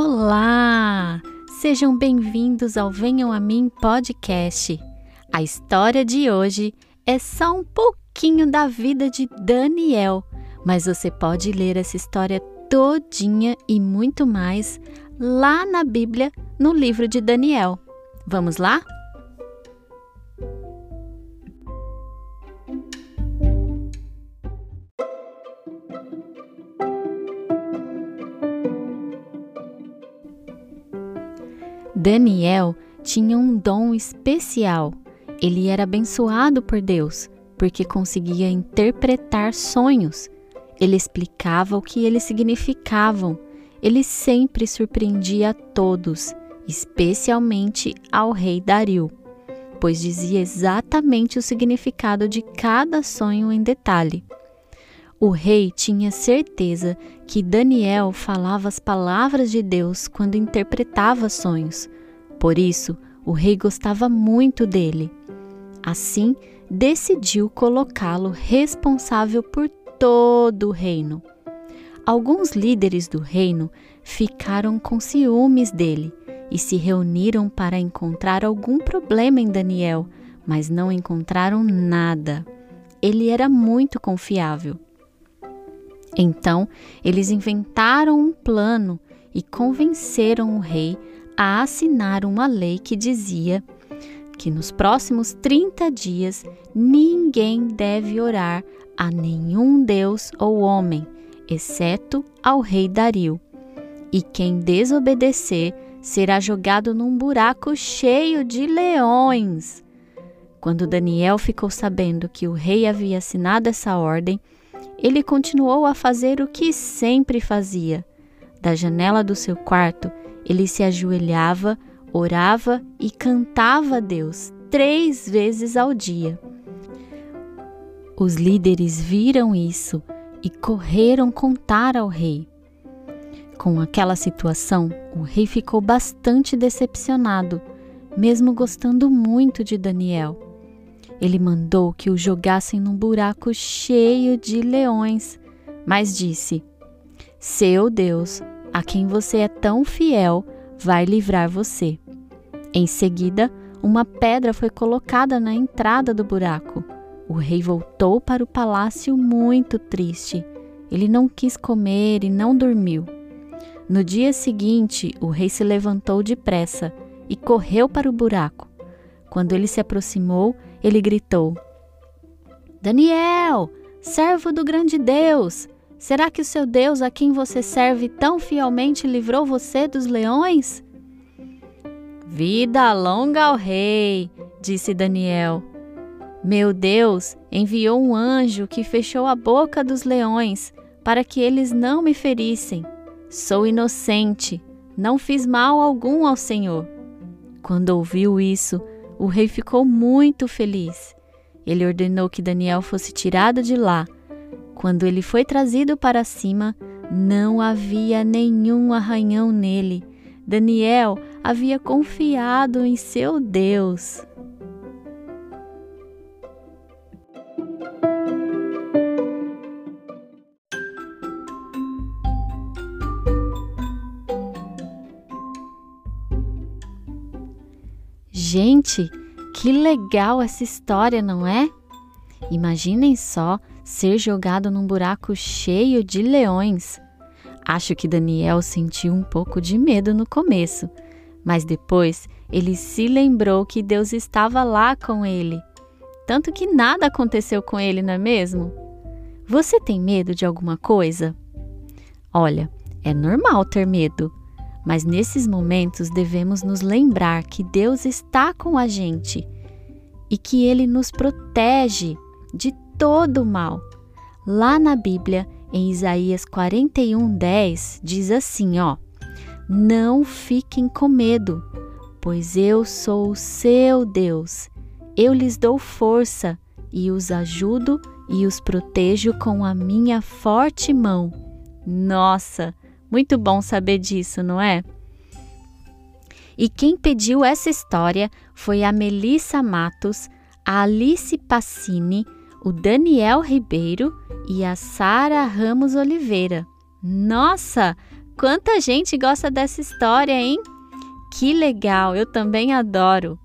Olá! Sejam bem-vindos ao Venham a Mim podcast. A história de hoje é só um pouquinho da vida de Daniel, mas você pode ler essa história todinha e muito mais lá na Bíblia, no livro de Daniel. Vamos lá? Daniel tinha um dom especial. Ele era abençoado por Deus porque conseguia interpretar sonhos. Ele explicava o que eles significavam. Ele sempre surpreendia a todos, especialmente ao rei Dario, pois dizia exatamente o significado de cada sonho em detalhe. O rei tinha certeza que Daniel falava as palavras de Deus quando interpretava sonhos. Por isso, o rei gostava muito dele. Assim, decidiu colocá-lo responsável por todo o reino. Alguns líderes do reino ficaram com ciúmes dele e se reuniram para encontrar algum problema em Daniel, mas não encontraram nada. Ele era muito confiável. Então, eles inventaram um plano e convenceram o rei a assinar uma lei que dizia que nos próximos 30 dias ninguém deve orar a nenhum deus ou homem, exceto ao rei Dario. E quem desobedecer será jogado num buraco cheio de leões. Quando Daniel ficou sabendo que o rei havia assinado essa ordem, ele continuou a fazer o que sempre fazia. Da janela do seu quarto, ele se ajoelhava, orava e cantava a Deus três vezes ao dia. Os líderes viram isso e correram contar ao rei. Com aquela situação, o rei ficou bastante decepcionado, mesmo gostando muito de Daniel. Ele mandou que o jogassem num buraco cheio de leões, mas disse: Seu Deus, a quem você é tão fiel, vai livrar você. Em seguida, uma pedra foi colocada na entrada do buraco. O rei voltou para o palácio muito triste. Ele não quis comer e não dormiu. No dia seguinte, o rei se levantou depressa e correu para o buraco. Quando ele se aproximou, ele gritou: Daniel, servo do grande Deus, será que o seu Deus, a quem você serve tão fielmente, livrou você dos leões? Vida longa ao rei, disse Daniel. Meu Deus enviou um anjo que fechou a boca dos leões para que eles não me ferissem. Sou inocente, não fiz mal algum ao Senhor. Quando ouviu isso, o rei ficou muito feliz. Ele ordenou que Daniel fosse tirado de lá. Quando ele foi trazido para cima, não havia nenhum arranhão nele. Daniel havia confiado em seu Deus. Gente, que legal essa história, não é? Imaginem só ser jogado num buraco cheio de leões. Acho que Daniel sentiu um pouco de medo no começo, mas depois ele se lembrou que Deus estava lá com ele. Tanto que nada aconteceu com ele, não é mesmo? Você tem medo de alguma coisa? Olha, é normal ter medo, mas nesses momentos devemos nos lembrar que Deus está com a gente e que Ele nos protege de todo o mal. Lá na Bíblia, em Isaías 41:10, diz assim, ó: Não fiquem com medo, pois eu sou o seu Deus. Eu lhes dou força e os ajudo e os protejo com a minha forte mão. Nossa, muito bom saber disso, não é? E quem pediu essa história foi a Melissa Matos, a Alice Passini, o Daniel Ribeiro e a Sara Ramos Oliveira. Nossa, quanta gente gosta dessa história, hein? Que legal, eu também adoro.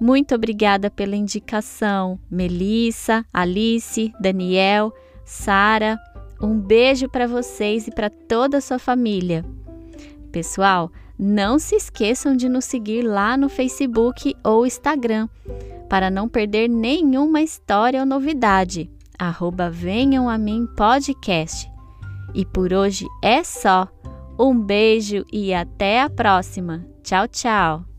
Muito obrigada pela indicação, Melissa, Alice, Daniel, Sara. Um beijo para vocês e para toda a sua família. Pessoal, não se esqueçam de nos seguir lá no Facebook ou Instagram para não perder nenhuma história ou novidade. Arroba Venham a Mim Podcast. E por hoje é só. Um beijo e até a próxima. Tchau, tchau.